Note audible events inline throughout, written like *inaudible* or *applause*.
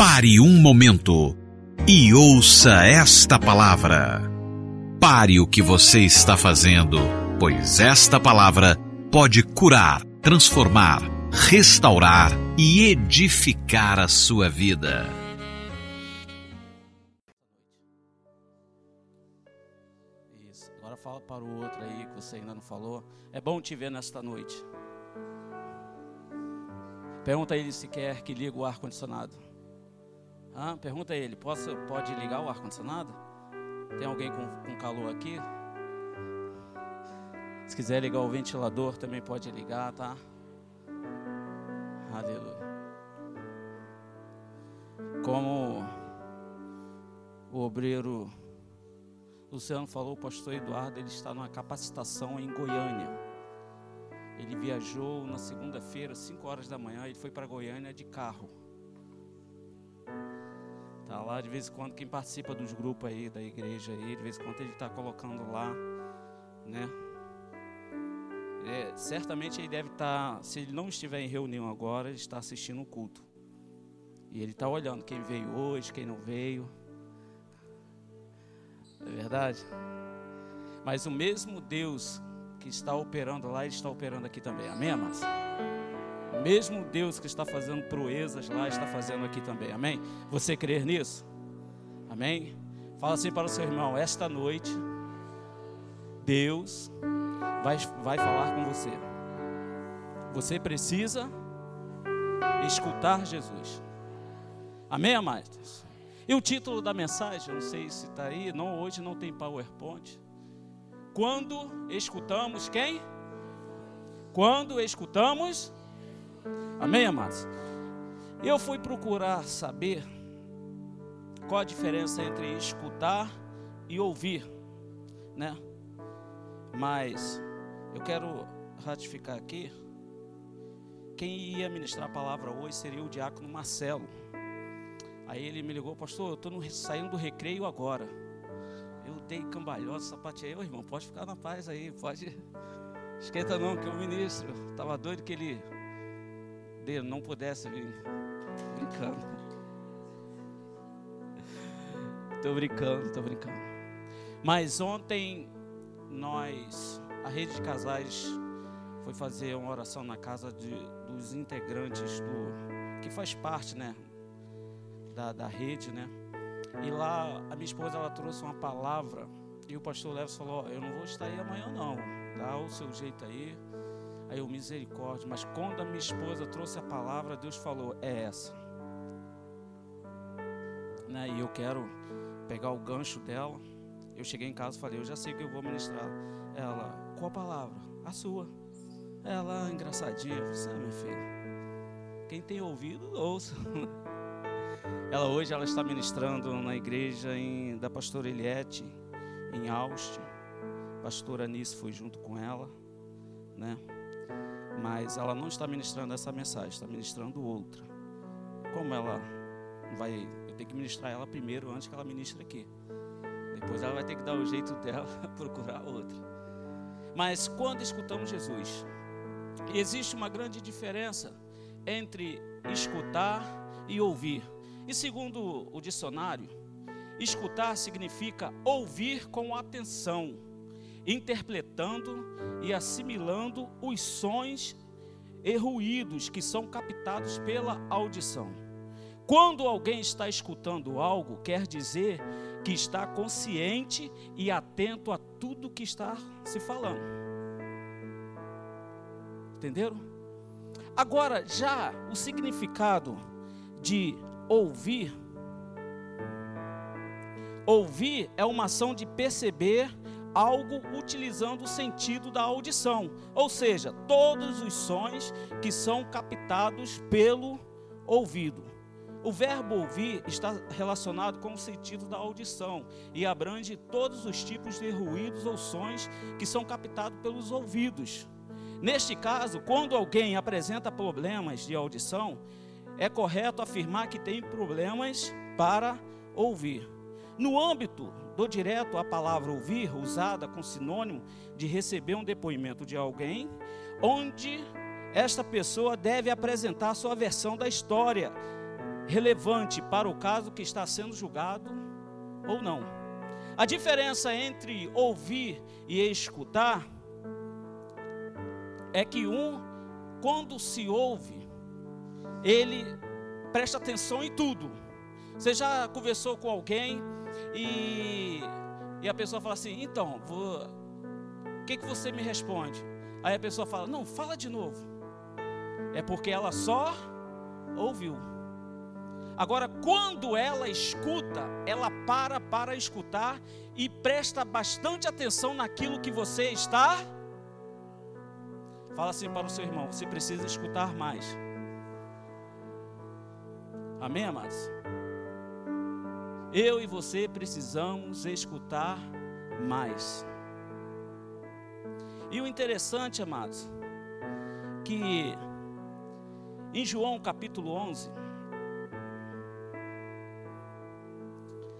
Pare um momento e ouça esta palavra. Pare o que você está fazendo, pois esta palavra pode curar, transformar, restaurar e edificar a sua vida. Isso. Agora fala para o outro aí que você ainda não falou. É bom te ver nesta noite. Pergunta a ele se quer que ligue o ar-condicionado. Ah, pergunta a ele, posso, pode ligar o ar-condicionado? Tem alguém com, com calor aqui? Se quiser ligar o ventilador, também pode ligar, tá? Aleluia. Como o obreiro Luciano falou, o pastor Eduardo, ele está numa capacitação em Goiânia. Ele viajou na segunda-feira, 5 horas da manhã, ele foi para Goiânia de carro. Tá lá de vez em quando quem participa dos grupos aí da igreja aí, de vez em quando ele está colocando lá, né? É, certamente ele deve estar, tá, se ele não estiver em reunião agora, ele está assistindo o culto. E ele está olhando quem veio hoje, quem não veio. É verdade? Mas o mesmo Deus que está operando lá, Ele está operando aqui também. Amém, amados? Mesmo Deus que está fazendo proezas lá, está fazendo aqui também. Amém? Você crer nisso? Amém? Fala assim para o seu irmão: esta noite, Deus vai, vai falar com você. Você precisa escutar Jesus. Amém, amados? E o título da mensagem, não sei se está aí, não, hoje não tem PowerPoint. Quando escutamos quem? Quando escutamos. Amém, amados? Eu fui procurar saber qual a diferença entre escutar e ouvir, né? Mas eu quero ratificar aqui. Quem ia ministrar a palavra hoje seria o diácono Marcelo. Aí ele me ligou, pastor, eu estou saindo do recreio agora. Eu dei cambalhota, sapateei, ô irmão, pode ficar na paz aí, pode. *laughs* Esquenta não, que o ministro estava doido que ele dele não pudesse vir. Brincando. *laughs* Estou brincando, estou brincando. Mas ontem nós, a rede de casais, foi fazer uma oração na casa de, dos integrantes do que faz parte, né, da, da rede, né? E lá a minha esposa ela trouxe uma palavra e o pastor Leves falou: Eu não vou estar aí amanhã, não. Dá o seu jeito aí. Aí eu, misericórdia. Mas quando a minha esposa trouxe a palavra, Deus falou: É essa. Né? E eu quero pegar o gancho dela. Eu cheguei em casa e falei: Eu já sei que eu vou ministrar. Ela, qual palavra? A sua. Ela, engraçadinha. Você, meu filho. Quem tem ouvido, ouça. *laughs* Ela hoje ela está ministrando na igreja em, da pastora Eliette, em Austin. A pastora Anice foi junto com ela, né? Mas ela não está ministrando essa mensagem, está ministrando outra. Como ela vai, eu tenho que ministrar ela primeiro antes que ela ministre aqui. Depois ela vai ter que dar o jeito dela *laughs* procurar outra. Mas quando escutamos Jesus, existe uma grande diferença entre escutar e ouvir. E segundo o dicionário, escutar significa ouvir com atenção, interpretando e assimilando os sons e ruídos que são captados pela audição. Quando alguém está escutando algo, quer dizer que está consciente e atento a tudo que está se falando. Entenderam? Agora, já o significado de ouvir. Ouvir é uma ação de perceber algo utilizando o sentido da audição, ou seja, todos os sons que são captados pelo ouvido. O verbo ouvir está relacionado com o sentido da audição e abrange todos os tipos de ruídos ou sons que são captados pelos ouvidos. Neste caso, quando alguém apresenta problemas de audição, é correto afirmar que tem problemas para ouvir. No âmbito direto, a palavra ouvir, usada com sinônimo de receber um depoimento de alguém, onde esta pessoa deve apresentar sua versão da história, relevante para o caso que está sendo julgado ou não. A diferença entre ouvir e escutar é que um, quando se ouve, ele presta atenção em tudo. Você já conversou com alguém e, e a pessoa fala assim: então, o que, que você me responde? Aí a pessoa fala: não, fala de novo. É porque ela só ouviu. Agora, quando ela escuta, ela para para escutar e presta bastante atenção naquilo que você está. Fala assim para o seu irmão: você precisa escutar mais. Amém, amados? Eu e você precisamos escutar mais. E o interessante, amados, que em João capítulo 11,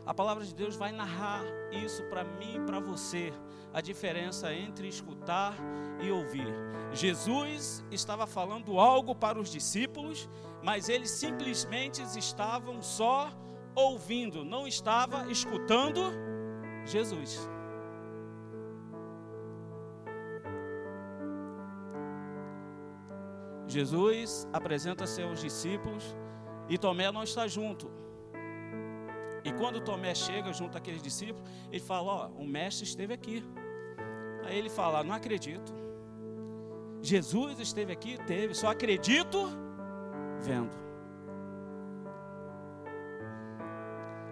a palavra de Deus vai narrar isso para mim e para você, a diferença entre escutar e ouvir. Jesus estava falando algo para os discípulos, mas eles simplesmente estavam só não estava escutando Jesus. Jesus apresenta seus discípulos e Tomé não está junto. E quando Tomé chega junto àqueles discípulos, ele fala: Ó, o mestre esteve aqui. Aí ele fala: Não acredito. Jesus esteve aqui, teve, só acredito vendo.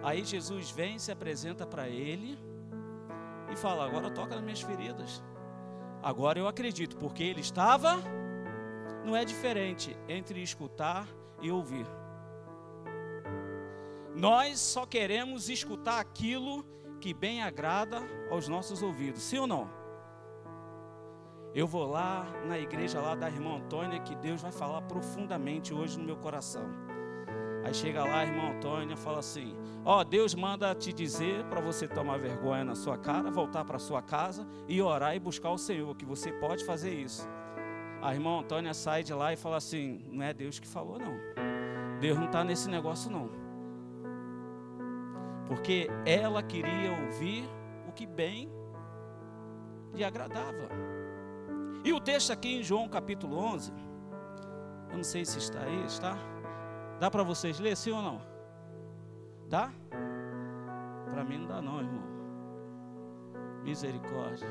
Aí Jesus vem, se apresenta para ele e fala: Agora toca nas minhas feridas. Agora eu acredito, porque ele estava não é diferente entre escutar e ouvir. Nós só queremos escutar aquilo que bem agrada aos nossos ouvidos, sim ou não? Eu vou lá na igreja lá da irmã Antônia que Deus vai falar profundamente hoje no meu coração. Aí chega lá a irmã Antônia fala assim: Ó, oh, Deus manda te dizer para você tomar vergonha na sua cara, voltar para sua casa e orar e buscar o Senhor, que você pode fazer isso. A irmã Antônia sai de lá e fala assim: não é Deus que falou, não. Deus não está nesse negócio, não. Porque ela queria ouvir o que bem lhe agradava. E o texto aqui em João capítulo 11, eu não sei se está aí, está? Dá para vocês ler, sim ou não? Dá? Para mim não dá, não, irmão. Misericórdia.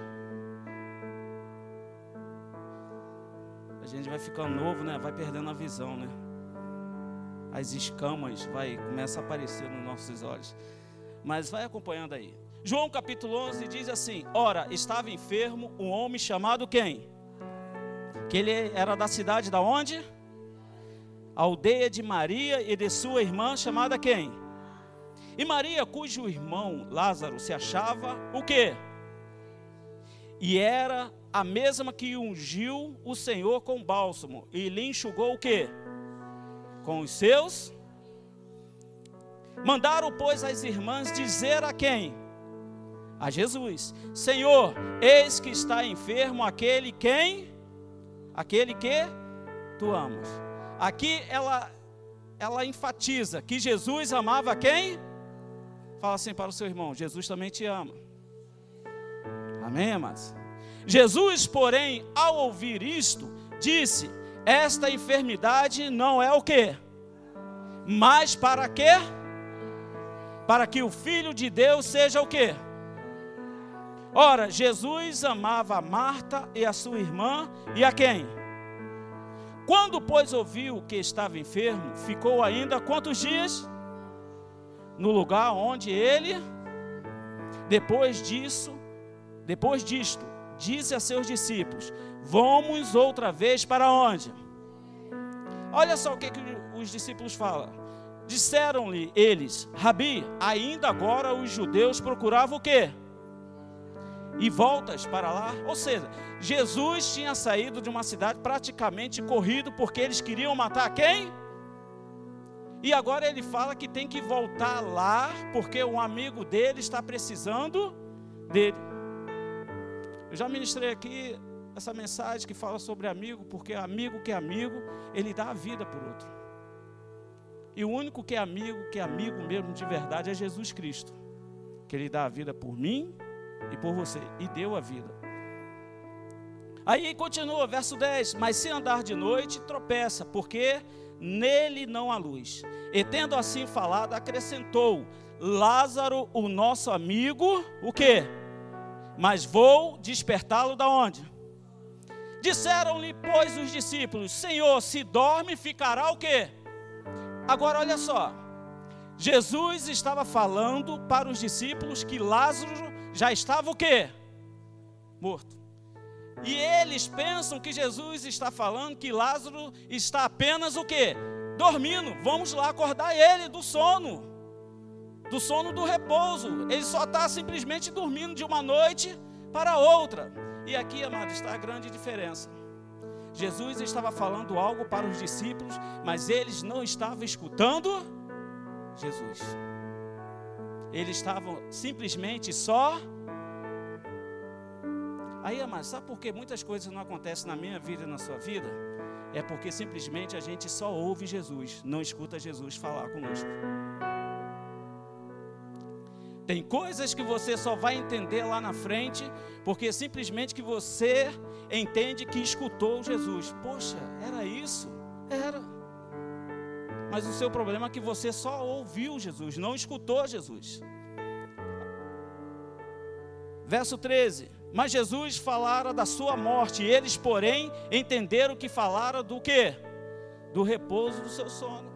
A gente vai ficando novo, né? Vai perdendo a visão, né? As escamas vai começa a aparecer nos nossos olhos. Mas vai acompanhando aí. João capítulo 11 diz assim: Ora, estava enfermo um homem chamado quem? Que ele era da cidade da onde? Aldeia de Maria e de sua irmã chamada quem? E Maria, cujo irmão Lázaro se achava o quê? E era a mesma que ungiu o Senhor com bálsamo e lhe enxugou o quê? Com os seus. Mandaram, pois, as irmãs dizer a quem? A Jesus: Senhor, eis que está enfermo aquele quem? Aquele que tu amas. Aqui ela ela enfatiza que Jesus amava quem? Fala assim para o seu irmão: Jesus também te ama. Amém, amados? Jesus, porém, ao ouvir isto, disse: Esta enfermidade não é o que? Mas para quê? Para que o Filho de Deus seja o que? Ora, Jesus amava a Marta e a sua irmã e a quem? Quando, pois, ouviu que estava enfermo, ficou ainda quantos dias? No lugar onde ele, depois disso, depois disto, disse a seus discípulos: Vamos outra vez para onde? Olha só o que, que os discípulos falam. Disseram-lhe eles: Rabi, ainda agora os judeus procuravam o quê? E voltas para lá? Ou seja, Jesus tinha saído de uma cidade praticamente corrido porque eles queriam matar quem? E agora ele fala que tem que voltar lá porque um amigo dele está precisando dele. Eu já ministrei aqui essa mensagem que fala sobre amigo, porque amigo que é amigo, ele dá a vida por outro. E o único que é amigo, que é amigo mesmo de verdade, é Jesus Cristo. Que Ele dá a vida por mim e por você. E deu a vida. Aí continua, verso 10: Mas se andar de noite, tropeça, porque nele não há luz. E tendo assim falado, acrescentou: Lázaro, o nosso amigo, o quê? Mas vou despertá-lo da onde? Disseram-lhe, pois, os discípulos: Senhor, se dorme, ficará o quê? Agora olha só. Jesus estava falando para os discípulos que Lázaro já estava o quê? Morto. E eles pensam que Jesus está falando que Lázaro está apenas o quê? Dormindo. Vamos lá acordar ele do sono. Do sono do repouso. Ele só está simplesmente dormindo de uma noite para outra. E aqui, amado, está a grande diferença. Jesus estava falando algo para os discípulos, mas eles não estavam escutando Jesus. Eles estavam simplesmente só. Aí, amado, sabe por que muitas coisas não acontecem na minha vida e na sua vida? É porque simplesmente a gente só ouve Jesus, não escuta Jesus falar conosco. Tem coisas que você só vai entender lá na frente, porque simplesmente que você entende que escutou Jesus. Poxa, era isso? Era. Mas o seu problema é que você só ouviu Jesus, não escutou Jesus. Verso 13. Mas Jesus falara da sua morte, eles, porém, entenderam que falara do que? Do repouso do seu sono.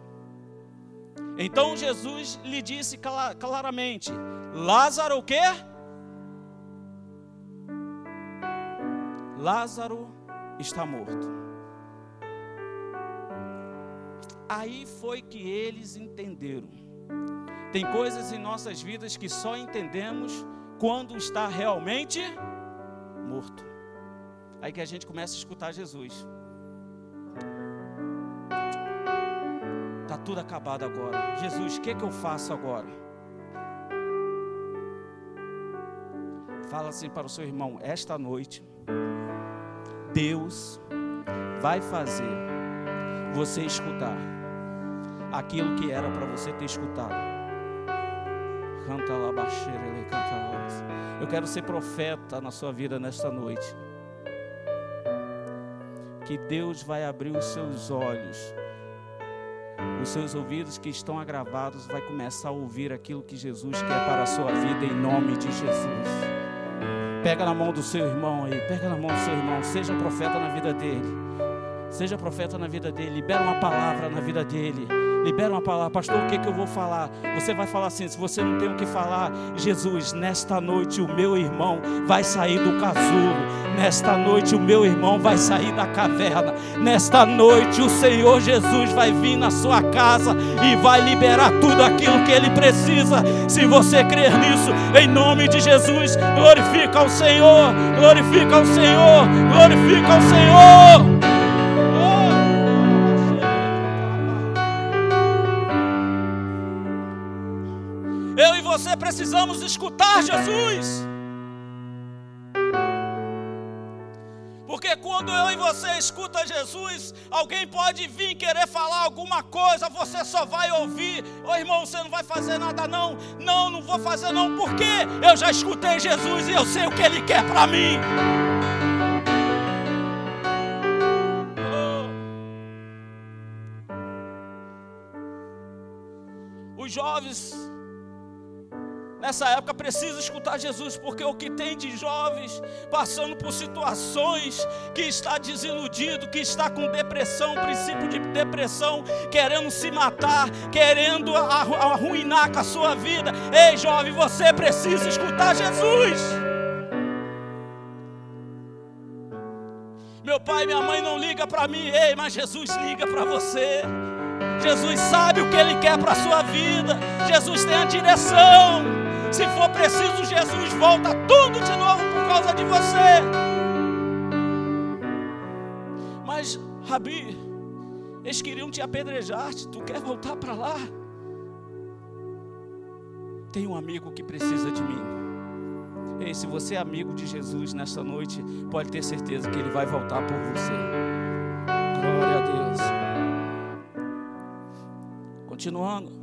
Então Jesus lhe disse claramente: Lázaro o quê? Lázaro está morto. Aí foi que eles entenderam. Tem coisas em nossas vidas que só entendemos quando está realmente morto. Aí que a gente começa a escutar Jesus. Está tudo acabado agora. Jesus, o que, que eu faço agora? Fala assim para o seu irmão: esta noite, Deus vai fazer você escutar aquilo que era para você ter escutado. Canta lá, baixeira, canta lá. Eu quero ser profeta na sua vida nesta noite. Que Deus vai abrir os seus olhos, os seus ouvidos que estão agravados, vai começar a ouvir aquilo que Jesus quer para a sua vida em nome de Jesus. Pega na mão do seu irmão aí, pega na mão do seu irmão, seja profeta na vida dele. Seja profeta na vida dele, libera uma palavra na vida dele. Libera uma palavra, pastor, o que, que eu vou falar? Você vai falar assim: se você não tem o que falar, Jesus, nesta noite o meu irmão vai sair do casulo, nesta noite o meu irmão vai sair da caverna, nesta noite o Senhor Jesus vai vir na sua casa e vai liberar tudo aquilo que ele precisa. Se você crer nisso, em nome de Jesus, glorifica ao Senhor, glorifica ao Senhor, glorifica ao Senhor. Precisamos escutar Jesus. Porque quando eu e você escuta Jesus, alguém pode vir querer falar alguma coisa, você só vai ouvir. Ô oh, irmão, você não vai fazer nada não. Não, não vou fazer não. Porque eu já escutei Jesus e eu sei o que ele quer para mim. Os jovens nessa época precisa escutar Jesus, porque o que tem de jovens passando por situações que está desiludido, que está com depressão, princípio de depressão, querendo se matar, querendo arruinar com a sua vida. Ei, jovem, você precisa escutar Jesus. Meu pai e minha mãe não liga para mim, ei, mas Jesus liga para você. Jesus sabe o que Ele quer para a sua vida. Jesus tem a direção. Se for preciso, Jesus volta tudo de novo por causa de você. Mas, Rabi, eles queriam te apedrejar. Tu quer voltar para lá? Tem um amigo que precisa de mim. Ei, se você é amigo de Jesus nesta noite, pode ter certeza que ele vai voltar por você. Glória a Deus. Continuando.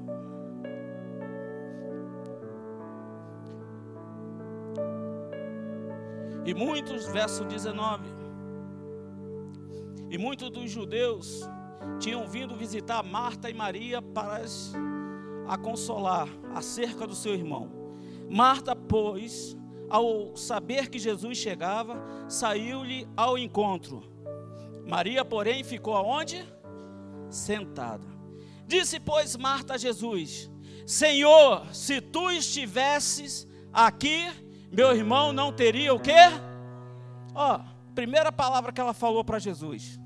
E muitos, verso 19. E muitos dos judeus tinham vindo visitar Marta e Maria para a consolar acerca do seu irmão. Marta, pois, ao saber que Jesus chegava, saiu-lhe ao encontro. Maria, porém, ficou aonde? Sentada. Disse, pois, Marta a Jesus: Senhor, se tu estivesses aqui, meu irmão não teria o quê? Ó, primeira palavra que ela falou para Jesus.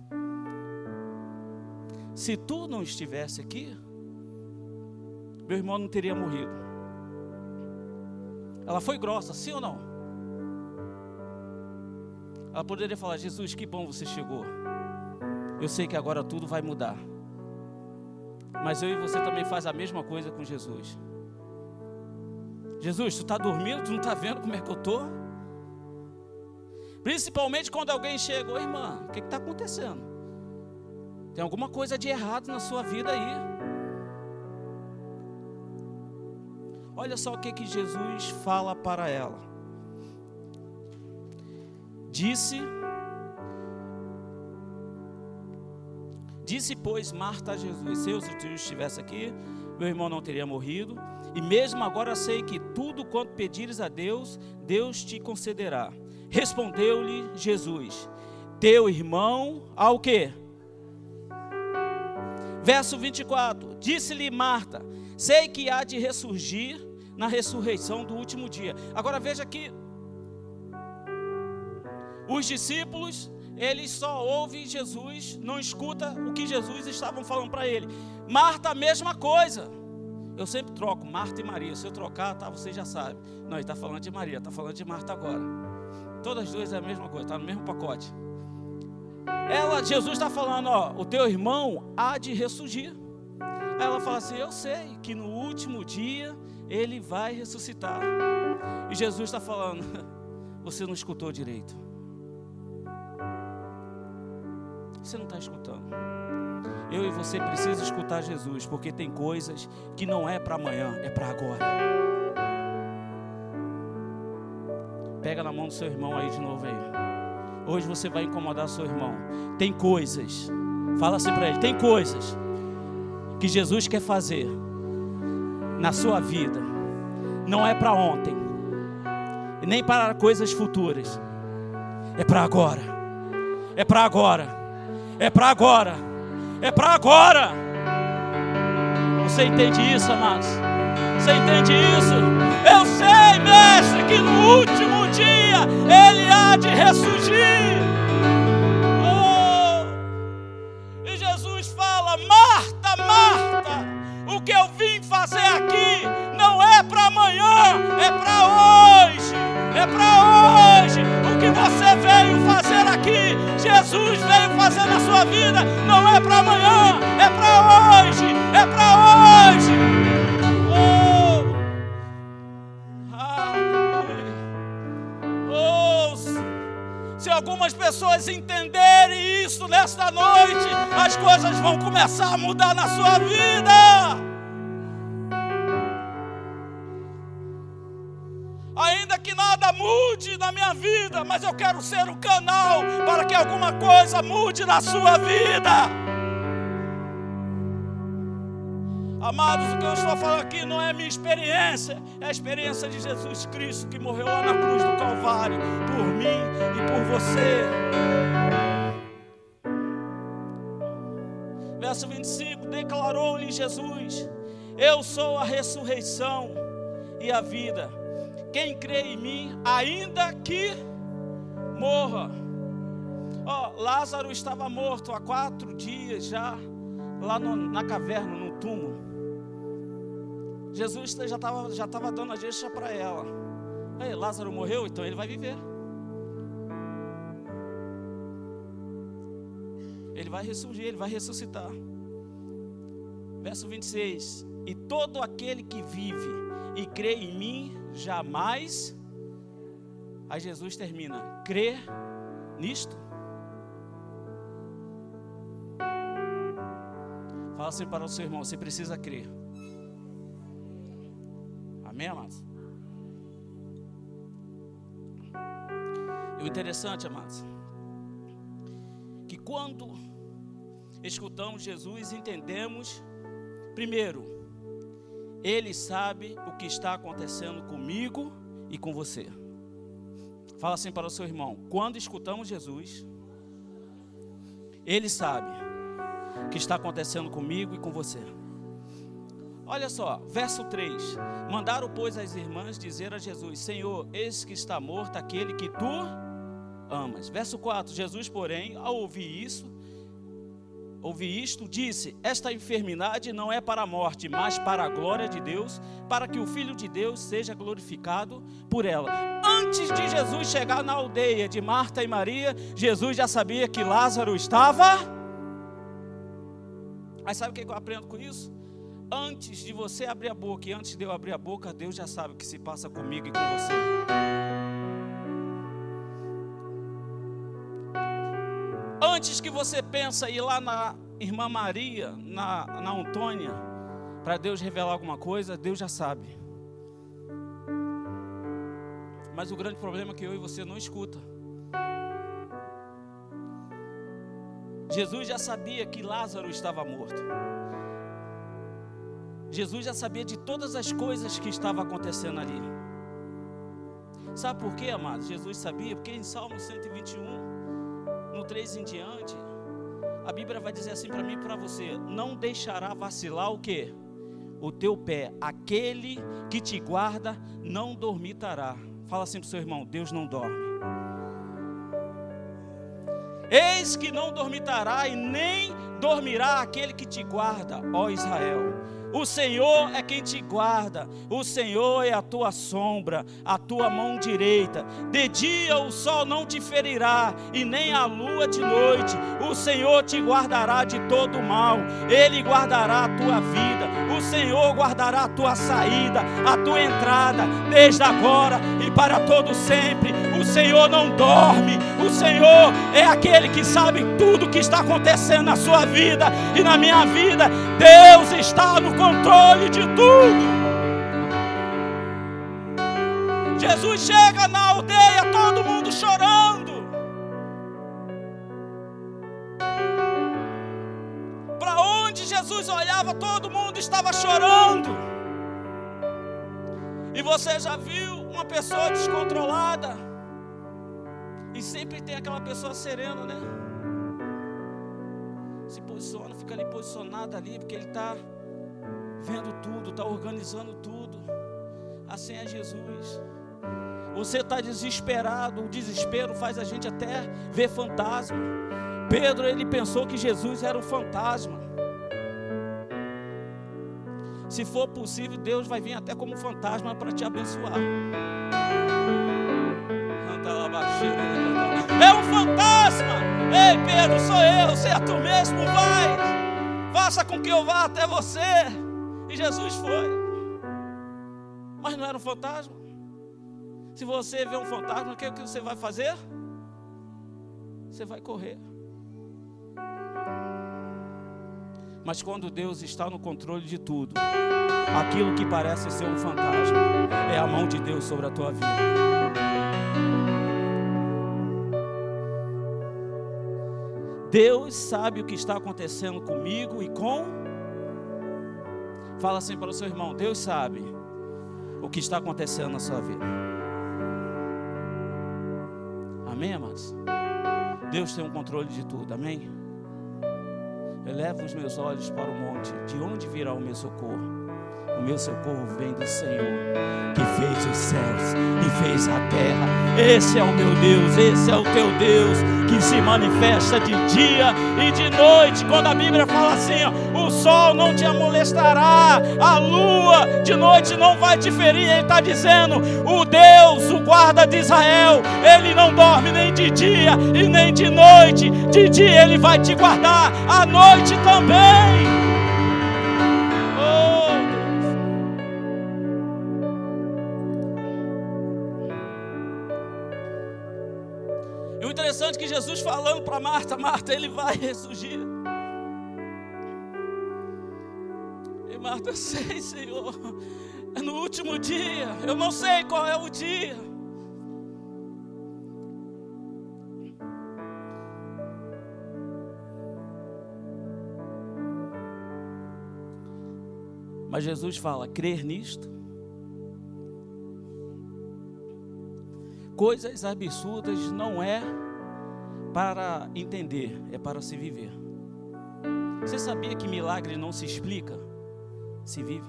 Se tu não estivesse aqui, meu irmão não teria morrido. Ela foi grossa, sim ou não? Ela poderia falar: Jesus, que bom você chegou. Eu sei que agora tudo vai mudar. Mas eu e você também faz a mesma coisa com Jesus. Jesus, tu está dormindo, tu não está vendo como é que eu estou? Principalmente quando alguém chega, oi irmã, o que está acontecendo? Tem alguma coisa de errado na sua vida aí. Olha só o que, que Jesus fala para ela. Disse, disse pois Marta a Jesus: Se eu estivesse aqui, meu irmão não teria morrido. E mesmo agora sei que tudo quanto pedires a Deus, Deus te concederá. Respondeu-lhe Jesus: Teu irmão ao quê? Verso 24: Disse-lhe Marta: Sei que há de ressurgir na ressurreição do último dia. Agora veja que os discípulos, eles só ouvem Jesus, não escuta o que Jesus estavam falando para ele. Marta, a mesma coisa. Eu sempre troco Marta e Maria. Se eu trocar, tá, você já sabe. Não, ele está falando de Maria, está falando de Marta agora. Todas as duas é a mesma coisa, está no mesmo pacote. Ela, Jesus está falando, ó, o teu irmão há de ressurgir. Aí ela fala assim: Eu sei que no último dia ele vai ressuscitar. E Jesus está falando: *laughs* Você não escutou direito. Você não está escutando. Eu e você precisamos escutar Jesus, porque tem coisas que não é para amanhã, é para agora. Pega na mão do seu irmão aí de novo aí. Hoje você vai incomodar seu irmão. Tem coisas. Fala assim para ele: tem coisas que Jesus quer fazer na sua vida não é para ontem, nem para coisas futuras, é para agora, é para agora, é para agora, é para agora. Você entende isso, amados? Você entende isso? Eu sei, mestre, que no último dia ele há de ressurgir. que eu vim fazer aqui não é para amanhã, é para hoje. É para hoje. O que você veio fazer Jesus veio fazer na sua vida, não é para amanhã, é para hoje. É para hoje. Oh. Oh. Se algumas pessoas entenderem isso nesta noite, as coisas vão começar a mudar na sua vida. Mude na minha vida, mas eu quero ser o canal para que alguma coisa mude na sua vida. Amados, o que eu estou falando aqui não é minha experiência, é a experiência de Jesus Cristo que morreu lá na cruz do Calvário por mim e por você. Verso 25: Declarou-lhe Jesus: Eu sou a ressurreição e a vida. Quem crê em mim, ainda que morra. Oh, Lázaro estava morto há quatro dias já, lá no, na caverna, no túmulo. Jesus já estava já tava dando a deixa para ela. Aí, Lázaro morreu, então ele vai viver. Ele vai ressurgir, ele vai ressuscitar. Verso 26: E todo aquele que vive e crê em mim jamais. Aí Jesus termina: crer nisto. Fala assim para o seu irmão: você precisa crer. Amém, amados? E o interessante, amados, que quando escutamos Jesus, entendemos, primeiro, Ele sabe o que está acontecendo comigo e com você. Fala assim para o seu irmão: quando escutamos Jesus, Ele sabe o que está acontecendo comigo e com você. Olha só, verso 3: Mandaram, pois, as irmãs dizer a Jesus: Senhor, eis que está morto aquele que tu amas. Verso 4: Jesus, porém, ao ouvir isso, ouvir isto, disse: Esta enfermidade não é para a morte, mas para a glória de Deus, para que o Filho de Deus seja glorificado por ela. Antes de Jesus chegar na aldeia de Marta e Maria, Jesus já sabia que Lázaro estava. Mas sabe o que eu aprendo com isso? Antes de você abrir a boca e antes de eu abrir a boca, Deus já sabe o que se passa comigo e com você. Antes que você pensa ir lá na irmã Maria, na, na Antônia, para Deus revelar alguma coisa, Deus já sabe. Mas o grande problema é que eu e você não escuta. Jesus já sabia que Lázaro estava morto. Jesus já sabia de todas as coisas que estavam acontecendo ali. Sabe por quê, amados? Jesus sabia, porque em Salmo 121, no 3 em diante, a Bíblia vai dizer assim para mim e para você: não deixará vacilar o que? O teu pé, aquele que te guarda não dormitará. Fala assim para o seu irmão: Deus não dorme. Eis que não dormitará e nem dormirá aquele que te guarda, ó Israel. O Senhor é quem te guarda, o Senhor é a tua sombra, a tua mão direita. De dia o sol não te ferirá, e nem a lua de noite. O Senhor te guardará de todo mal, Ele guardará a tua vida. O Senhor guardará a tua saída, a tua entrada, desde agora e para todo sempre. O Senhor não dorme, o Senhor é aquele que sabe tudo o que está acontecendo na sua vida e na minha vida. Deus está no controle de tudo. Jesus chega na aldeia, todo mundo chorando. Para onde Jesus olhava, todo mundo estava chorando. E você já viu uma pessoa descontrolada? E sempre tem aquela pessoa serena, né? Se posiciona, fica ali posicionado ali, porque ele está vendo tudo, está organizando tudo. Assim é Jesus. Você está desesperado, o desespero faz a gente até ver fantasma. Pedro, ele pensou que Jesus era um fantasma. Se for possível, Deus vai vir até como fantasma para te abençoar. É um fantasma. Ei, Pedro, sou eu, você é tu mesmo, vai. Faça com que eu vá até você. E Jesus foi. Mas não era um fantasma. Se você vê um fantasma, o é que você vai fazer? Você vai correr. Mas quando Deus está no controle de tudo, aquilo que parece ser um fantasma é a mão de Deus sobre a tua vida. Deus sabe o que está acontecendo comigo e com Fala assim para o seu irmão: Deus sabe o que está acontecendo na sua vida. Amém, amados? Deus tem um controle de tudo, amém? Eleva os meus olhos para o monte, de onde virá o meu socorro? O meu socorro vem do Senhor, que fez os céus e fez a terra. Esse é o meu Deus, esse é o teu Deus, que se manifesta de dia e de noite. Quando a Bíblia fala assim: ó, o sol não te amolestará, a lua de noite não vai te ferir. Ele está dizendo: o Deus, o guarda de Israel, ele não dorme nem de dia e nem de noite. De dia ele vai te guardar, à noite também. Que Jesus falando para Marta, Marta, ele vai ressurgir. Marta, eu sei, Senhor. É no último dia. Eu não sei qual é o dia. Mas Jesus fala: crer nisto. Coisas absurdas não é para entender, é para se viver. Você sabia que milagre não se explica, se vive?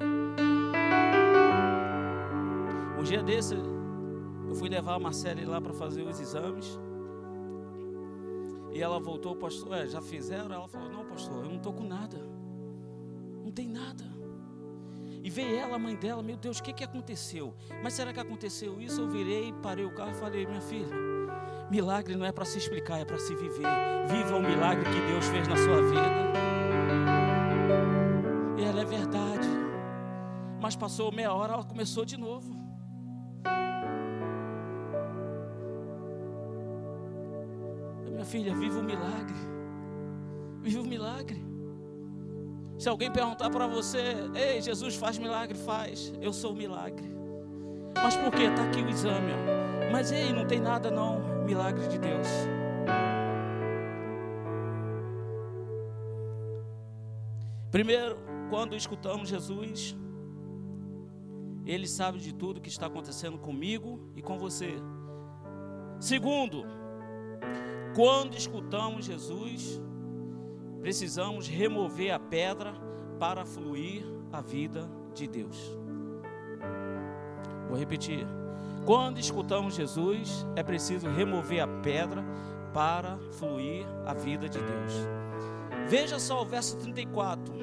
Um dia desse, eu fui levar a Marcele lá para fazer os exames. E ela voltou, pastor, é, já fizeram? Ela falou: Não, pastor, eu não estou com nada. Não tem nada. E veio ela, a mãe dela, meu Deus, o que, que aconteceu? Mas será que aconteceu isso? Eu virei, parei o carro e falei, minha filha, milagre não é para se explicar, é para se viver. Viva o milagre que Deus fez na sua vida. E ela é verdade. Mas passou meia hora, ela começou de novo. Minha filha, viva o milagre. Viva o milagre. Se alguém perguntar para você, ei, Jesus faz milagre, faz. Eu sou o milagre. Mas por quê? Está aqui o exame. Ó. Mas ei, não tem nada não. Milagre de Deus. Primeiro, quando escutamos Jesus, Ele sabe de tudo que está acontecendo comigo e com você. Segundo, quando escutamos Jesus, precisamos remover a pedra para fluir a vida de Deus. Vou repetir. Quando escutamos Jesus, é preciso remover a pedra para fluir a vida de Deus. Veja só o verso 34.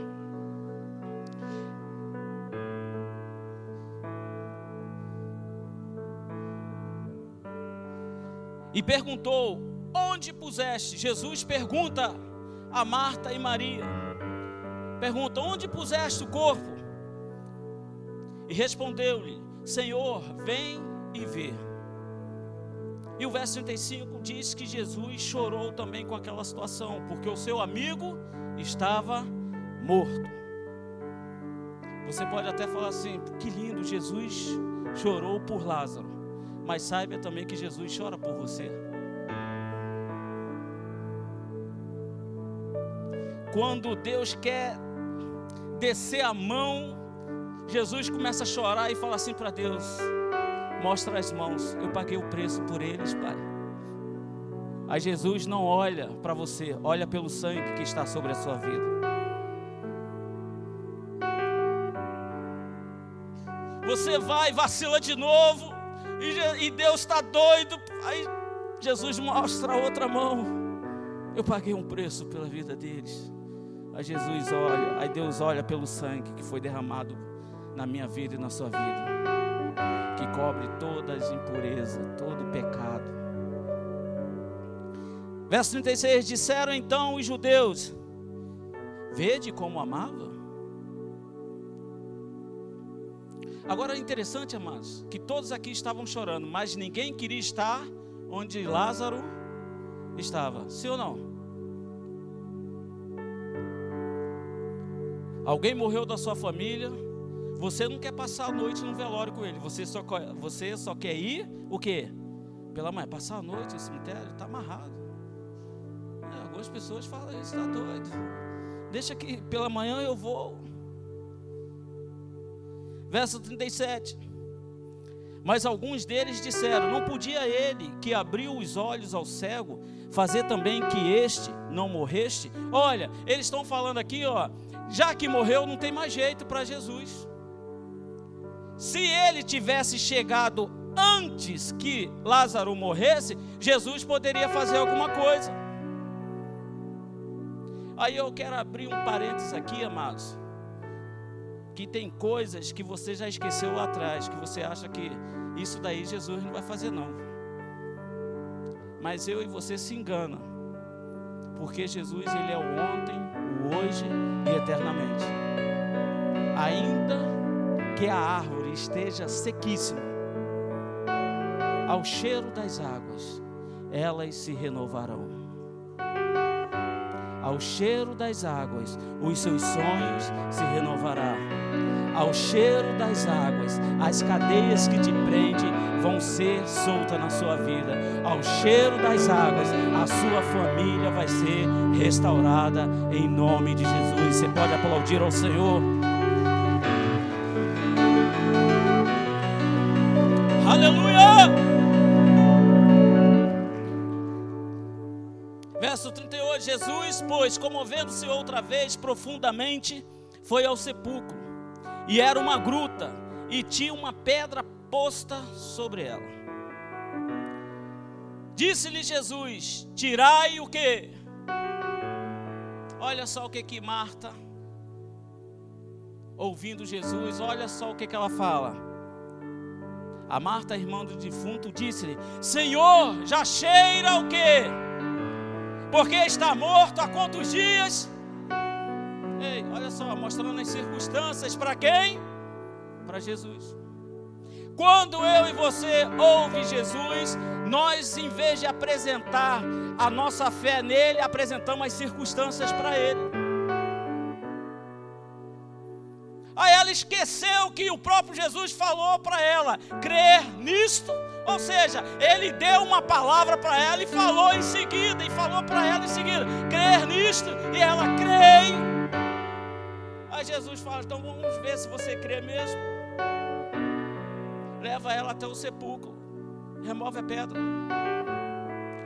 E perguntou: Onde puseste? Jesus pergunta: a Marta e Maria. Pergunta: Onde puseste o corpo? E respondeu-lhe: Senhor, vem e vê. E o verso 35 diz que Jesus chorou também com aquela situação, porque o seu amigo estava morto. Você pode até falar assim: que lindo, Jesus chorou por Lázaro. Mas saiba também que Jesus chora por você. Quando Deus quer descer a mão, Jesus começa a chorar e fala assim para Deus: Mostra as mãos, eu paguei o preço por eles, Pai. Aí Jesus não olha para você, olha pelo sangue que está sobre a sua vida. Você vai, vacila de novo, e Deus está doido. Aí Jesus mostra a outra mão. Eu paguei um preço pela vida deles. Aí Jesus olha, aí Deus olha pelo sangue que foi derramado na minha vida e na sua vida, cobre todas as impurezas, todo o pecado. Verso 36: Disseram então os judeus: Vede como amava. Agora é interessante, amados, que todos aqui estavam chorando, mas ninguém queria estar onde Lázaro estava. Sim ou não? Alguém morreu da sua família, você não quer passar a noite no velório com ele, você só, você só quer ir o quê? Pela manhã, passar a noite no cemitério, está amarrado. É, algumas pessoas falam, isso está doido. Deixa que pela manhã eu vou. Verso 37. Mas alguns deles disseram: Não podia ele, que abriu os olhos ao cego, fazer também que este não morreste? Olha, eles estão falando aqui, ó, já que morreu, não tem mais jeito para Jesus. Se ele tivesse chegado antes que Lázaro morresse, Jesus poderia fazer alguma coisa. Aí eu quero abrir um parênteses aqui, amados. Que tem coisas que você já esqueceu lá atrás, que você acha que isso daí Jesus não vai fazer não. Mas eu e você se engana. Porque Jesus ele é o ontem, hoje e eternamente. Ainda que a árvore esteja sequíssima, ao cheiro das águas, elas se renovarão. Ao cheiro das águas, os seus sonhos se renovarão ao cheiro das águas, as cadeias que te prendem vão ser soltas na sua vida. Ao cheiro das águas, a sua família vai ser restaurada em nome de Jesus. Você pode aplaudir ao Senhor. Jesus, pois, comovendo-se outra vez profundamente, foi ao sepulcro. E era uma gruta, e tinha uma pedra posta sobre ela. Disse-lhe Jesus: Tirai o que? Olha só o que que Marta, ouvindo Jesus, olha só o que que ela fala. A Marta, irmã do defunto, disse-lhe: Senhor, já cheira o que? Porque está morto há quantos dias? Ei, olha só, mostrando as circunstâncias para quem? Para Jesus. Quando eu e você ouve Jesus, nós, em vez de apresentar a nossa fé nele, apresentamos as circunstâncias para ele. Aí ela esqueceu que o próprio Jesus falou para ela: crer nisto. Ou seja, ele deu uma palavra para ela e falou em seguida, e falou para ela em seguida: crer nisto, e ela crê. Aí Jesus fala: então vamos ver se você crê mesmo leva ela até o sepulcro, remove a pedra.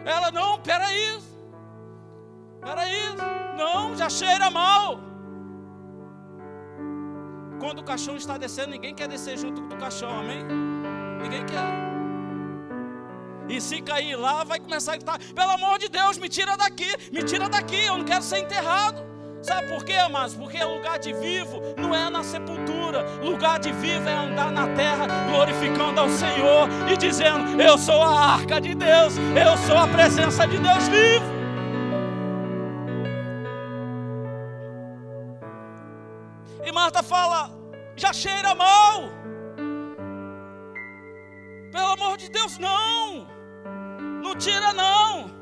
Ela, não, peraí, peraí, não, já cheira mal. Quando o caixão está descendo, ninguém quer descer junto com o caixão, amém? Ninguém quer. E se cair lá, vai começar a gritar: pelo amor de Deus, me tira daqui, me tira daqui, eu não quero ser enterrado. Sabe por quê, amados? Porque lugar de vivo não é na sepultura, lugar de vivo é andar na terra glorificando ao Senhor e dizendo: Eu sou a arca de Deus, eu sou a presença de Deus vivo. E Marta fala: Já cheira mal. Pelo amor de Deus, não. Tira, não.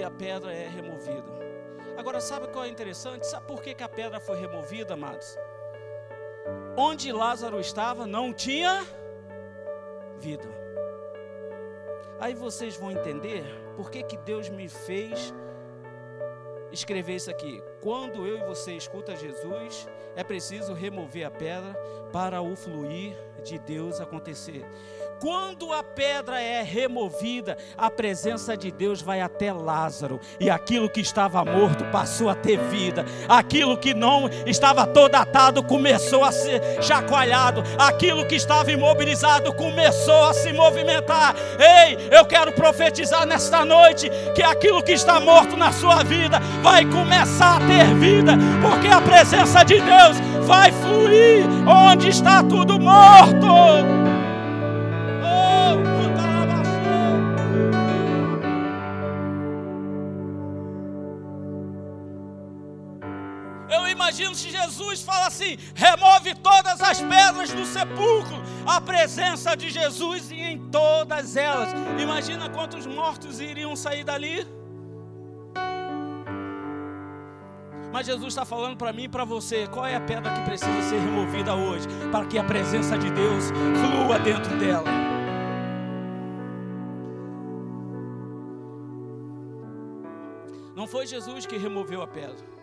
e a pedra é removida. Agora, sabe qual é interessante? Sabe por que, que a pedra foi removida, amados? Onde Lázaro estava não tinha vida. Aí vocês vão entender por que, que Deus me fez escrever isso aqui. Quando eu e você escuta Jesus, é preciso remover a pedra para o fluir de Deus acontecer. Quando a pedra é removida, a presença de Deus vai até Lázaro, e aquilo que estava morto passou a ter vida, aquilo que não estava todo atado começou a ser chacoalhado, aquilo que estava imobilizado começou a se movimentar. Ei, eu quero profetizar nesta noite que aquilo que está morto na sua vida vai começar a ter vida, porque a presença de Deus vai fluir onde está tudo morto. Imagino se Jesus fala assim: remove todas as pedras do sepulcro, a presença de Jesus e em todas elas. Imagina quantos mortos iriam sair dali. Mas Jesus está falando para mim e para você: qual é a pedra que precisa ser removida hoje, para que a presença de Deus flua dentro dela? Não foi Jesus que removeu a pedra.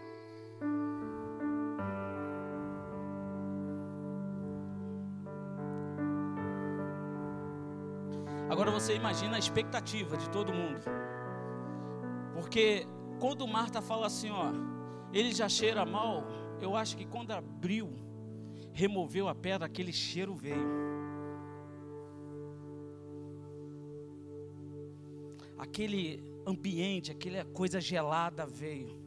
Agora você imagina a expectativa de todo mundo. Porque quando Marta fala assim, ó, ele já cheira mal, eu acho que quando abriu, removeu a pedra, aquele cheiro veio. Aquele ambiente, aquela coisa gelada veio.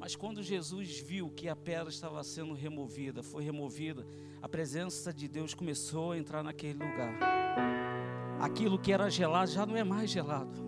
Mas quando Jesus viu que a pedra estava sendo removida, foi removida, a presença de Deus começou a entrar naquele lugar. Aquilo que era gelado já não é mais gelado.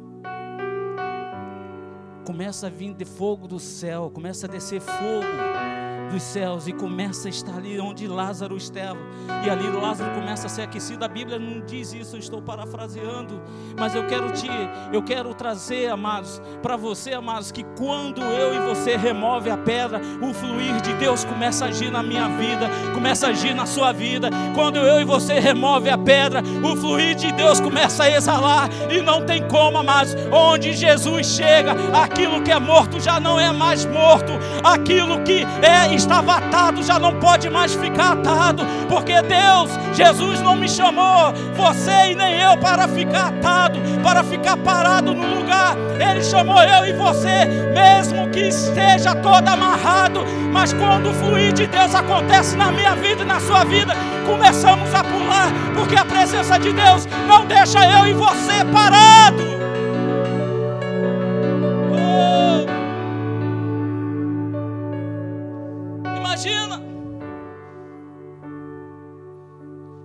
Começa a vir de fogo do céu, começa a descer fogo dos céus e começa a estar ali onde Lázaro estava. E ali Lázaro começa a ser aquecido. A Bíblia não diz isso, eu estou parafraseando, mas eu quero te, eu quero trazer, amados, para você, amados, que quando eu e você remove a pedra, o fluir de Deus começa a agir na minha vida, começa a agir na sua vida. Quando eu e você remove a pedra, o fluir de Deus começa a exalar e não tem como, amados. Onde Jesus chega, aquilo que é morto já não é mais morto, aquilo que é estava atado já não pode mais ficar atado, porque Deus, Jesus não me chamou, você e nem eu, para ficar atado, para ficar parado no lugar. Ele chamou eu e você, mesmo que esteja todo amarrado, mas quando o fluir de Deus acontece na minha vida e na sua vida, começamos a pular, porque a presença de Deus não deixa eu e você parado.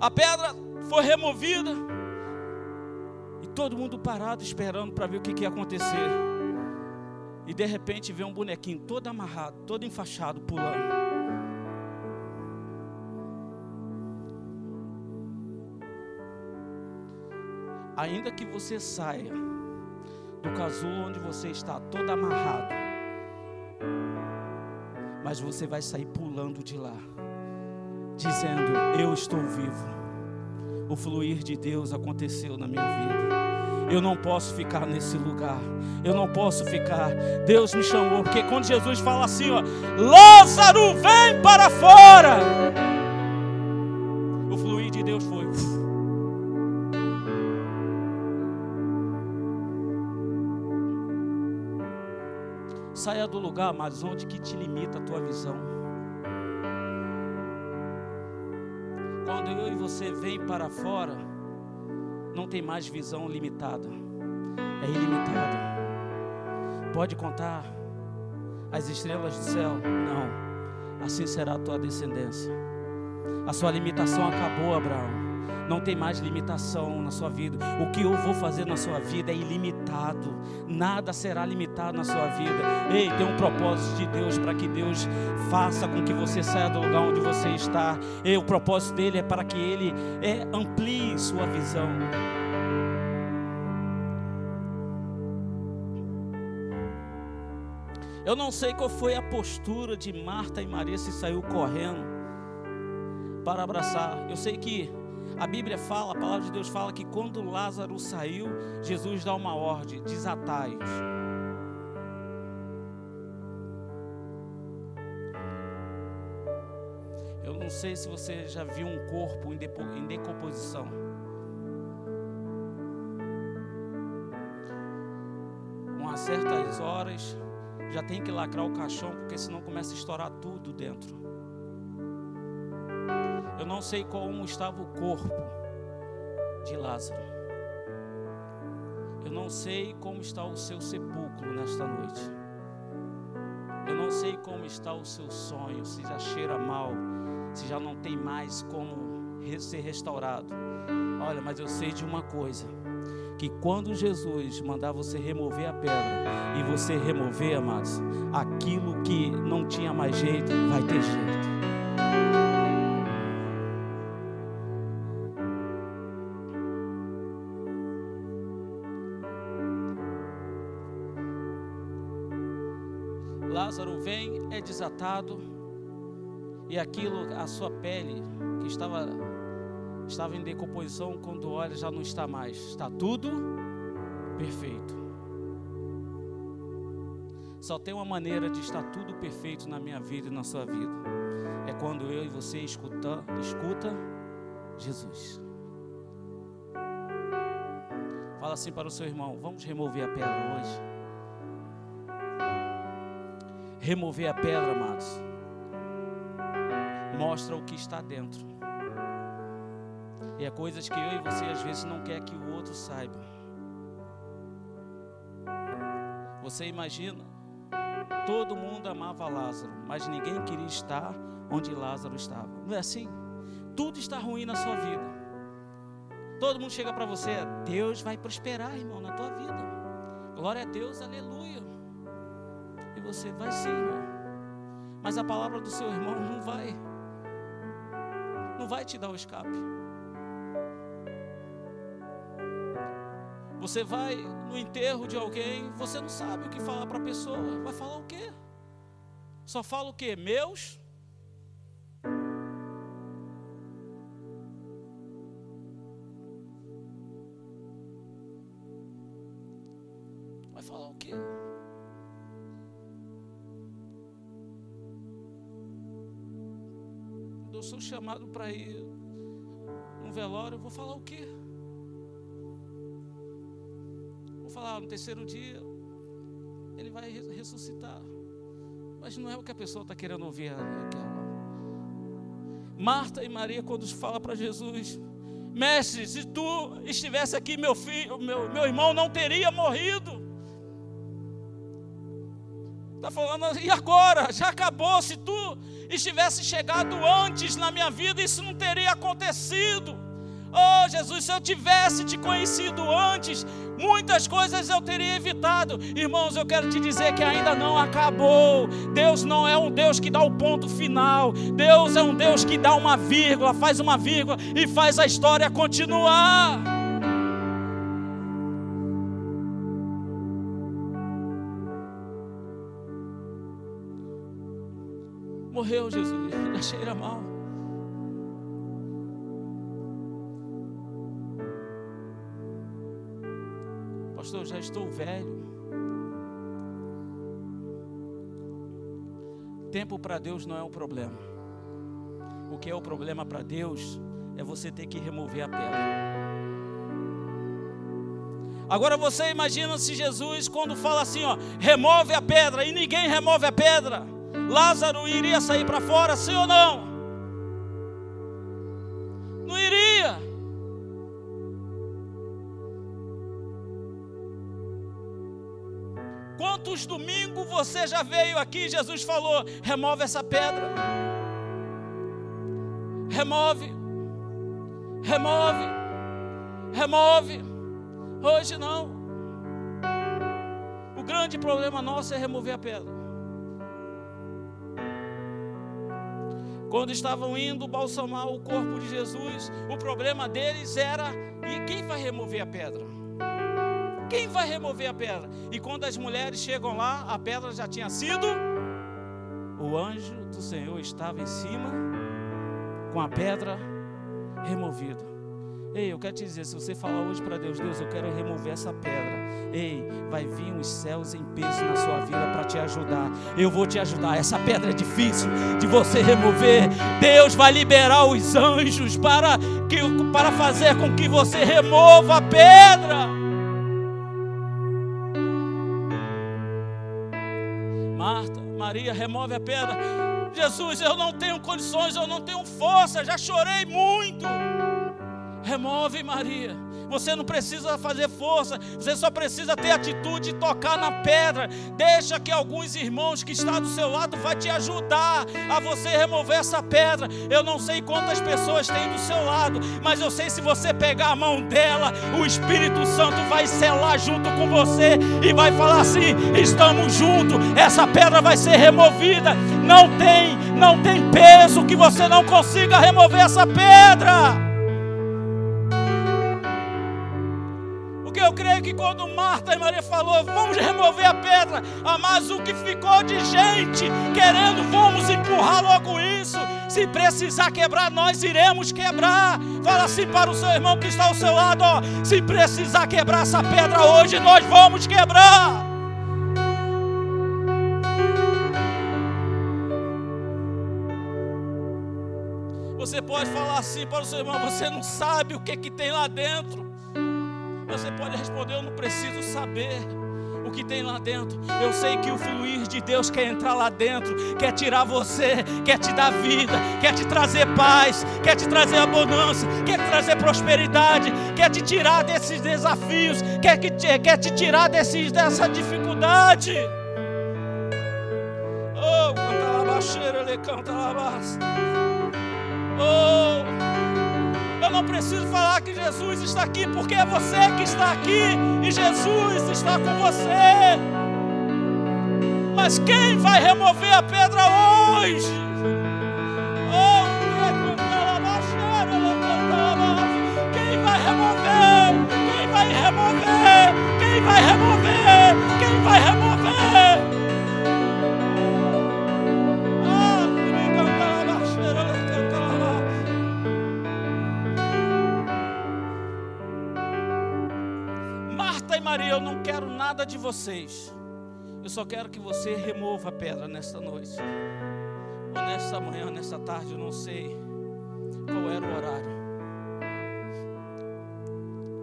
A pedra foi removida. E todo mundo parado esperando para ver o que, que ia acontecer. E de repente vê um bonequinho todo amarrado, todo enfaixado, pulando. Ainda que você saia do casulo onde você está, todo amarrado, mas você vai sair pulando de lá dizendo: Eu estou vivo. O fluir de Deus aconteceu na minha vida. Eu não posso ficar nesse lugar. Eu não posso ficar. Deus me chamou. Porque quando Jesus fala assim, ó, Lázaro, vem para fora. O fluir de Deus foi. Saia do lugar, mas onde que te limita a tua visão. Quando eu e você vem para fora, não tem mais visão limitada, é ilimitada. Pode contar as estrelas do céu? Não. Assim será a tua descendência. A sua limitação acabou, Abraão não tem mais limitação na sua vida. O que eu vou fazer na sua vida é ilimitado. Nada será limitado na sua vida. Ei, tem um propósito de Deus para que Deus faça com que você saia do lugar onde você está. E o propósito dele é para que ele é, amplie sua visão. Eu não sei qual foi a postura de Marta e Maria se saiu correndo para abraçar. Eu sei que a Bíblia fala, a palavra de Deus fala que quando Lázaro saiu, Jesus dá uma ordem: desatai-os. Eu não sei se você já viu um corpo em decomposição. Umas certas horas já tem que lacrar o caixão, porque senão começa a estourar tudo dentro. Eu não sei como estava o corpo de Lázaro. Eu não sei como está o seu sepulcro nesta noite. Eu não sei como está o seu sonho, se já cheira mal, se já não tem mais como ser restaurado. Olha, mas eu sei de uma coisa: que quando Jesus mandar você remover a pedra e você remover, amados, aquilo que não tinha mais jeito, vai ter jeito. Desatado, e aquilo, a sua pele, que estava, estava em decomposição, quando olha, já não está mais. Está tudo perfeito. Só tem uma maneira de estar tudo perfeito na minha vida e na sua vida. É quando eu e você escuta, escuta Jesus. Fala assim para o seu irmão: vamos remover a pedra hoje remover a pedra, amados, mostra o que está dentro. E é coisas que eu e você às vezes não quer que o outro saiba. Você imagina, todo mundo amava Lázaro, mas ninguém queria estar onde Lázaro estava. Não é assim? Tudo está ruim na sua vida. Todo mundo chega para você, Deus vai prosperar, irmão, na tua vida. Glória a Deus, aleluia você vai sim, irmão. Mas a palavra do seu irmão não vai. Não vai te dar o escape. Você vai no enterro de alguém, você não sabe o que falar para a pessoa. Vai falar o quê? Só fala o quê? Meus? Para ir num velório, eu vou falar o quê? Vou falar no terceiro dia, ele vai ressuscitar. Mas não é o que a pessoa está querendo ouvir aquela. Marta e Maria, quando fala para Jesus, mestre, se tu estivesse aqui, meu filho, meu, meu irmão não teria morrido. Está falando, e agora? Já acabou. Se tu estivesse chegado antes na minha vida, isso não teria acontecido. Oh, Jesus, se eu tivesse te conhecido antes, muitas coisas eu teria evitado. Irmãos, eu quero te dizer que ainda não acabou. Deus não é um Deus que dá o ponto final. Deus é um Deus que dá uma vírgula, faz uma vírgula e faz a história continuar. Morreu Jesus, já cheira mal. pastor, já estou velho. Tempo para Deus não é um problema. O que é o problema para Deus é você ter que remover a pedra. Agora você imagina se Jesus, quando fala assim, ó, remove a pedra, e ninguém remove a pedra, Lázaro iria sair para fora, sim ou não? Quantos domingos você já veio aqui? Jesus falou: remove essa pedra. Remove. Remove. Remove. Hoje não. O grande problema nosso é remover a pedra. Quando estavam indo balsamar o corpo de Jesus, o problema deles era: e quem vai remover a pedra? Quem vai remover a pedra? E quando as mulheres chegam lá, a pedra já tinha sido. O anjo do Senhor estava em cima com a pedra removida. Ei, eu quero te dizer, se você falar hoje para Deus, Deus, eu quero remover essa pedra. Ei, vai vir os céus em peso na sua vida para te ajudar. Eu vou te ajudar. Essa pedra é difícil de você remover. Deus vai liberar os anjos para, que, para fazer com que você remova a pedra. Maria, remove a pedra. Jesus, eu não tenho condições, eu não tenho força, já chorei muito. Remove, Maria. Você não precisa fazer força, você só precisa ter atitude e tocar na pedra. Deixa que alguns irmãos que estão do seu lado vai te ajudar a você remover essa pedra. Eu não sei quantas pessoas tem do seu lado, mas eu sei se você pegar a mão dela, o Espírito Santo vai selar junto com você e vai falar assim: "Estamos juntos. Essa pedra vai ser removida. Não tem, não tem peso que você não consiga remover essa pedra." Eu creio que quando Marta e Maria falou, vamos remover a pedra, ah, mas o que ficou de gente querendo, vamos empurrar logo isso. Se precisar quebrar, nós iremos quebrar. Fala assim para o seu irmão que está ao seu lado, ó, se precisar quebrar essa pedra hoje, nós vamos quebrar. Você pode falar assim para o seu irmão: você não sabe o que, que tem lá dentro. Você pode responder: Eu não preciso saber o que tem lá dentro. Eu sei que o fluir de Deus quer entrar lá dentro, quer tirar você, quer te dar vida, quer te trazer paz, quer te trazer abundância, quer te trazer prosperidade, quer te tirar desses desafios, quer, que te, quer te tirar desses, dessa dificuldade. Oh, canta lá baixeira, ele canta lá Oh, eu não preciso falar que Jesus está aqui, porque é você que está aqui e Jesus está com você. Mas quem vai remover a pedra hoje. Oh, quem vai remover? Quem vai remover? Quem vai remover? Quem vai remover? Maria, eu não quero nada de vocês. Eu só quero que você remova a pedra nesta noite. Ou nesta manhã, nesta tarde, eu não sei qual era o horário.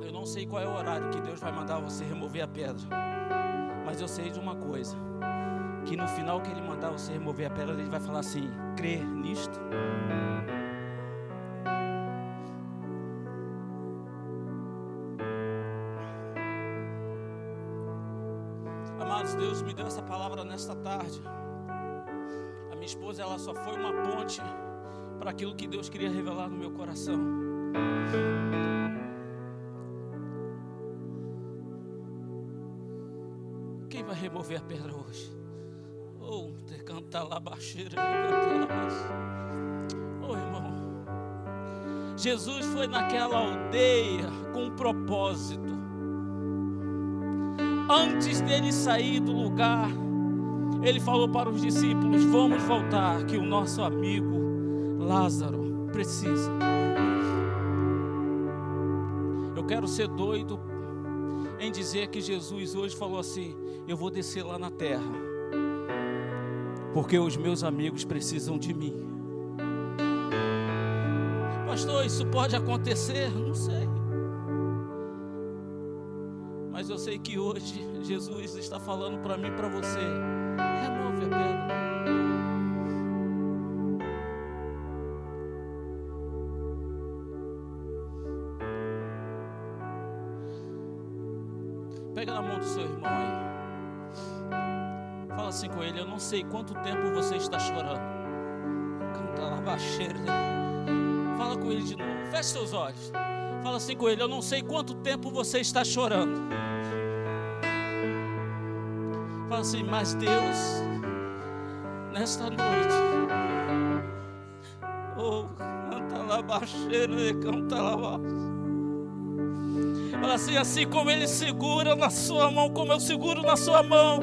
Eu não sei qual é o horário que Deus vai mandar você remover a pedra. Mas eu sei de uma coisa: que no final que Ele mandar você remover a pedra, Ele vai falar assim: crê nisto. Deus me deu essa palavra nesta tarde. A minha esposa, ela só foi uma ponte para aquilo que Deus queria revelar no meu coração. Quem vai remover a pedra hoje? Ou oh, cantar lá baixeira, Oh, irmão. Jesus foi naquela aldeia com um propósito antes dele sair do lugar, ele falou para os discípulos: Vamos voltar, que o nosso amigo Lázaro precisa. Eu quero ser doido em dizer que Jesus hoje falou assim: Eu vou descer lá na terra, porque os meus amigos precisam de mim. Pastor, isso pode acontecer? Não sei. Sei que hoje Jesus está falando para mim e para você: remove a pedra. Pega na mão do seu irmão aí. Fala assim com ele: Eu não sei quanto tempo você está chorando. Canta lá baixeira. Fala com ele de novo. Feche seus olhos. Fala assim com ele: Eu não sei quanto tempo você está chorando. Assim, mas Deus, nesta noite, oh, canta lá baixeiro, canta lá Fala assim, assim como Ele segura na sua mão, como eu seguro na sua mão.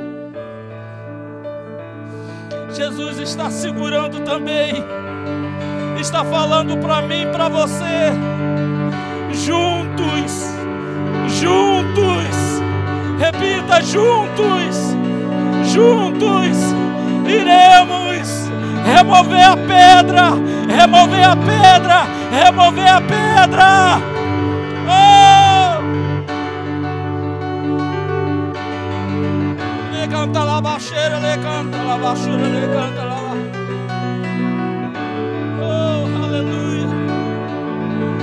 Jesus está segurando também, está falando para mim, para você, juntos, juntos, repita, juntos juntos iremos remover a pedra, remover a pedra, remover a pedra. Oh! Le canta la baixeira, le canta la baixeira, le canta la Oh, aleluia.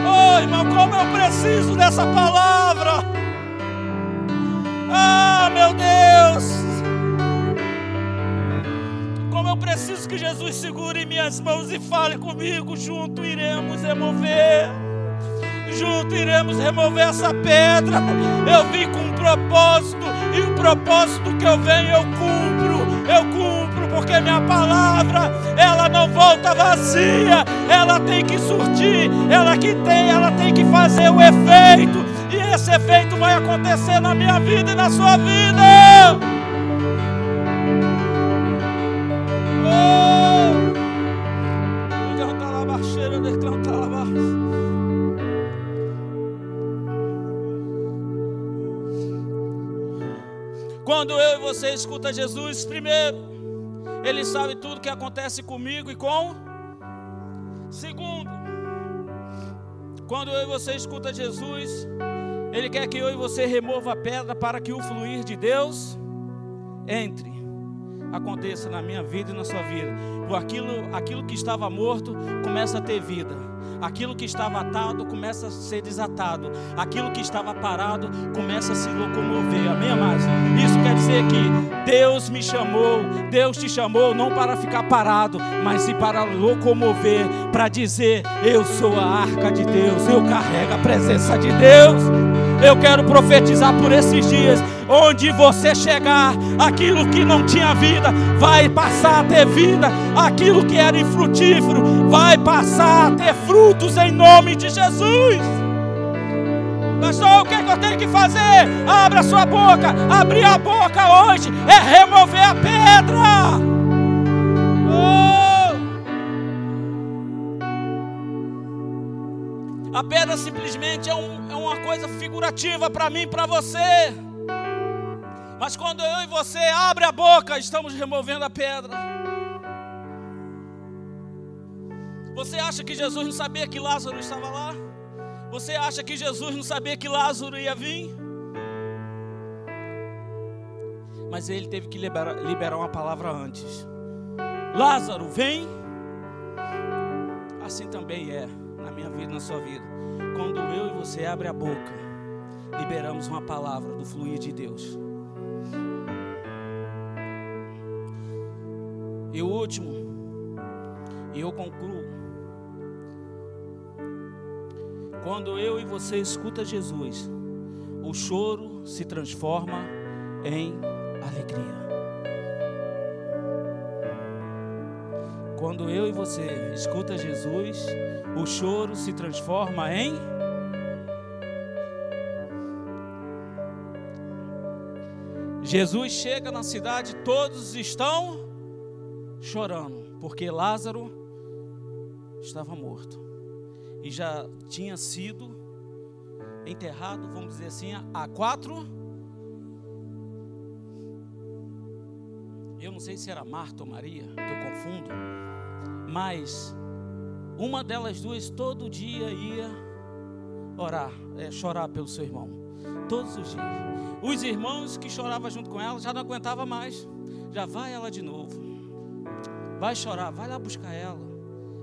Oh, irmão, como eu preciso dessa palavra. Ah, meu Deus. Preciso que Jesus segure minhas mãos e fale comigo. Junto iremos remover. Junto iremos remover essa pedra. Eu vim com um propósito. E o propósito que eu venho, eu cumpro. Eu cumpro, porque minha palavra, ela não volta vazia. Ela tem que surtir. Ela que tem, ela tem que fazer o efeito. E esse efeito vai acontecer na minha vida e na sua vida. Quando eu e você escuta Jesus, primeiro, Ele sabe tudo que acontece comigo e com. Segundo, quando eu e você escuta Jesus, Ele quer que eu e você remova a pedra para que o fluir de Deus entre aconteça na minha vida e na sua vida. Aquilo, aquilo que estava morto começa a ter vida. Aquilo que estava atado começa a ser desatado. Aquilo que estava parado começa a se locomover. Amém, amados? Isso quer dizer que Deus me chamou, Deus te chamou não para ficar parado, mas sim para locomover, para dizer: Eu sou a arca de Deus, eu carrego a presença de Deus. Eu quero profetizar por esses dias onde você chegar, aquilo que não tinha vida vai passar a ter vida, aquilo que era infrutífero vai passar a ter frutos em nome de Jesus. Pastor, o que, é que eu tenho que fazer? Abra sua boca. Abrir a boca hoje é remover a pedra. Oh! A pedra simplesmente é, um, é uma coisa figurativa para mim e para você. Mas quando eu e você abre a boca, estamos removendo a pedra. Você acha que Jesus não sabia que Lázaro estava lá? Você acha que Jesus não sabia que Lázaro ia vir? Mas ele teve que liberar, liberar uma palavra antes. Lázaro, vem. Assim também é na minha vida, na sua vida. Quando eu e você abre a boca, liberamos uma palavra do fluir de Deus. E o último, e eu concluo. Quando eu e você escuta Jesus, o choro se transforma em alegria. Quando eu e você escuta Jesus, o choro se transforma em Jesus chega na cidade, todos estão chorando, porque Lázaro estava morto e já tinha sido enterrado, vamos dizer assim, há quatro. Eu não sei se era Marta ou Maria, que eu confundo, mas uma delas duas todo dia ia orar, é, chorar pelo seu irmão, todos os dias. Os irmãos que choravam junto com ela já não aguentava mais, já vai ela de novo, vai chorar, vai lá buscar ela,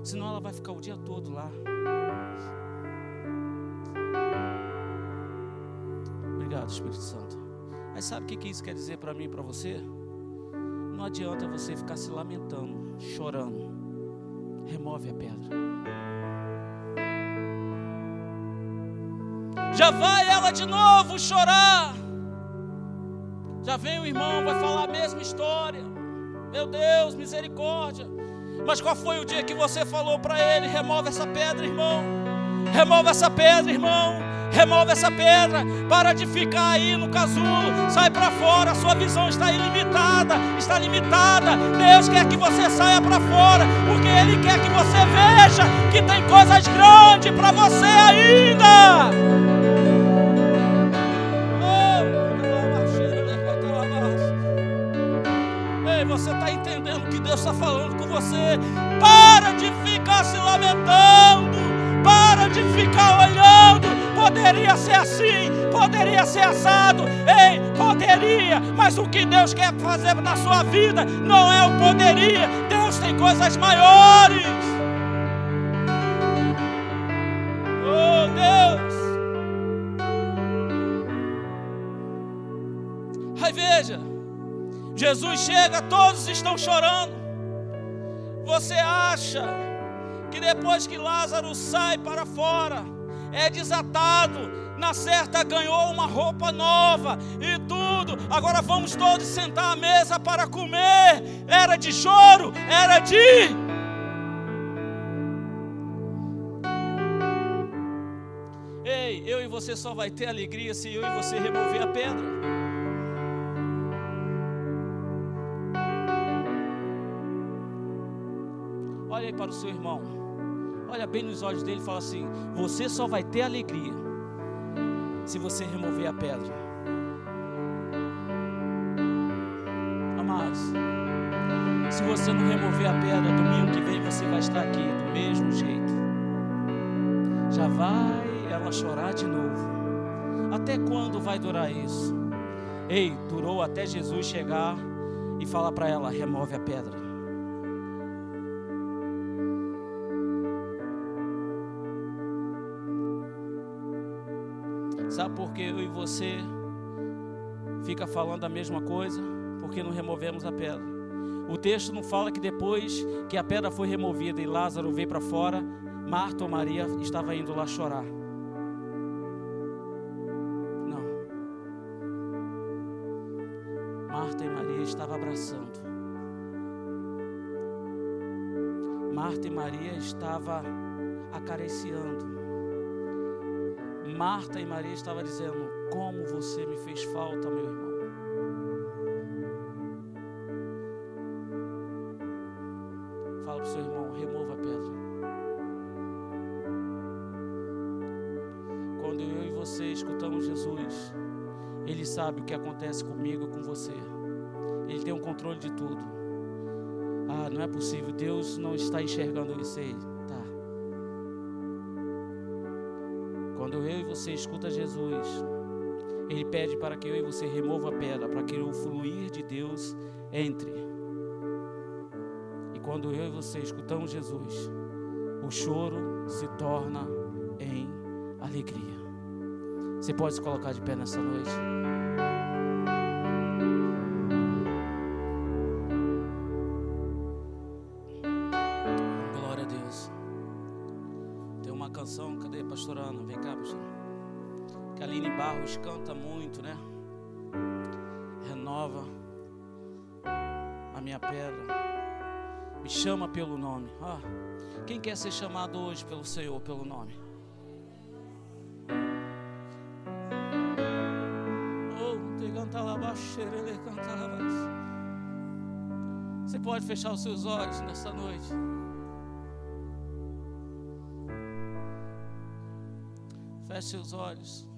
senão ela vai ficar o dia todo lá. Obrigado, Espírito Santo. Mas sabe o que isso quer dizer para mim e para você? Não adianta você ficar se lamentando, chorando. Remove a pedra. Já vai ela de novo chorar. Já vem o irmão, vai falar a mesma história. Meu Deus, misericórdia. Mas qual foi o dia que você falou para ele: remove essa pedra, irmão? Remove essa pedra, irmão. Remove essa pedra. Para de ficar aí no casulo. Sai para fora. Sua visão está ilimitada. Está limitada. Deus quer que você saia para fora. Porque Ele quer que você veja que tem coisas grandes para você ainda. Poderia ser assim, poderia ser assado, ei, poderia, mas o que Deus quer fazer na sua vida não é o poderia, Deus tem coisas maiores. Oh Deus, aí veja, Jesus chega, todos estão chorando. Você acha que depois que Lázaro sai para fora, é desatado. Na certa ganhou uma roupa nova e tudo. Agora vamos todos sentar à mesa para comer. Era de choro, era de. Ei, eu e você só vai ter alegria se eu e você remover a pedra. Olha aí para o seu irmão olha bem nos olhos dele e fala assim: Você só vai ter alegria se você remover a pedra. Amados, se você não remover a pedra, domingo que vem você vai estar aqui do mesmo jeito. Já vai ela chorar de novo. Até quando vai durar isso? Ei, durou até Jesus chegar e falar para ela: remove a pedra. Sabe por que eu e você fica falando a mesma coisa? Porque não removemos a pedra. O texto não fala que depois que a pedra foi removida e Lázaro veio para fora, Marta ou Maria estava indo lá chorar. Não. Marta e Maria estavam abraçando. Marta e Maria estavam acariciando. Marta e Maria estavam dizendo: Como você me fez falta, meu irmão. Fala para o seu irmão: remova a pedra. Quando eu e você escutamos Jesus, Ele sabe o que acontece comigo e com você. Ele tem o um controle de tudo. Ah, não é possível. Deus não está enxergando isso aí. Escuta Jesus, Ele pede para que eu e você remova a pedra, para que o fluir de Deus entre. E quando eu e você escutamos Jesus, o choro se torna em alegria. Você pode se colocar de pé nessa noite? Nome. Quem quer ser chamado hoje pelo Senhor, pelo nome? Oh, Você pode fechar os seus olhos nessa noite. Feche seus olhos.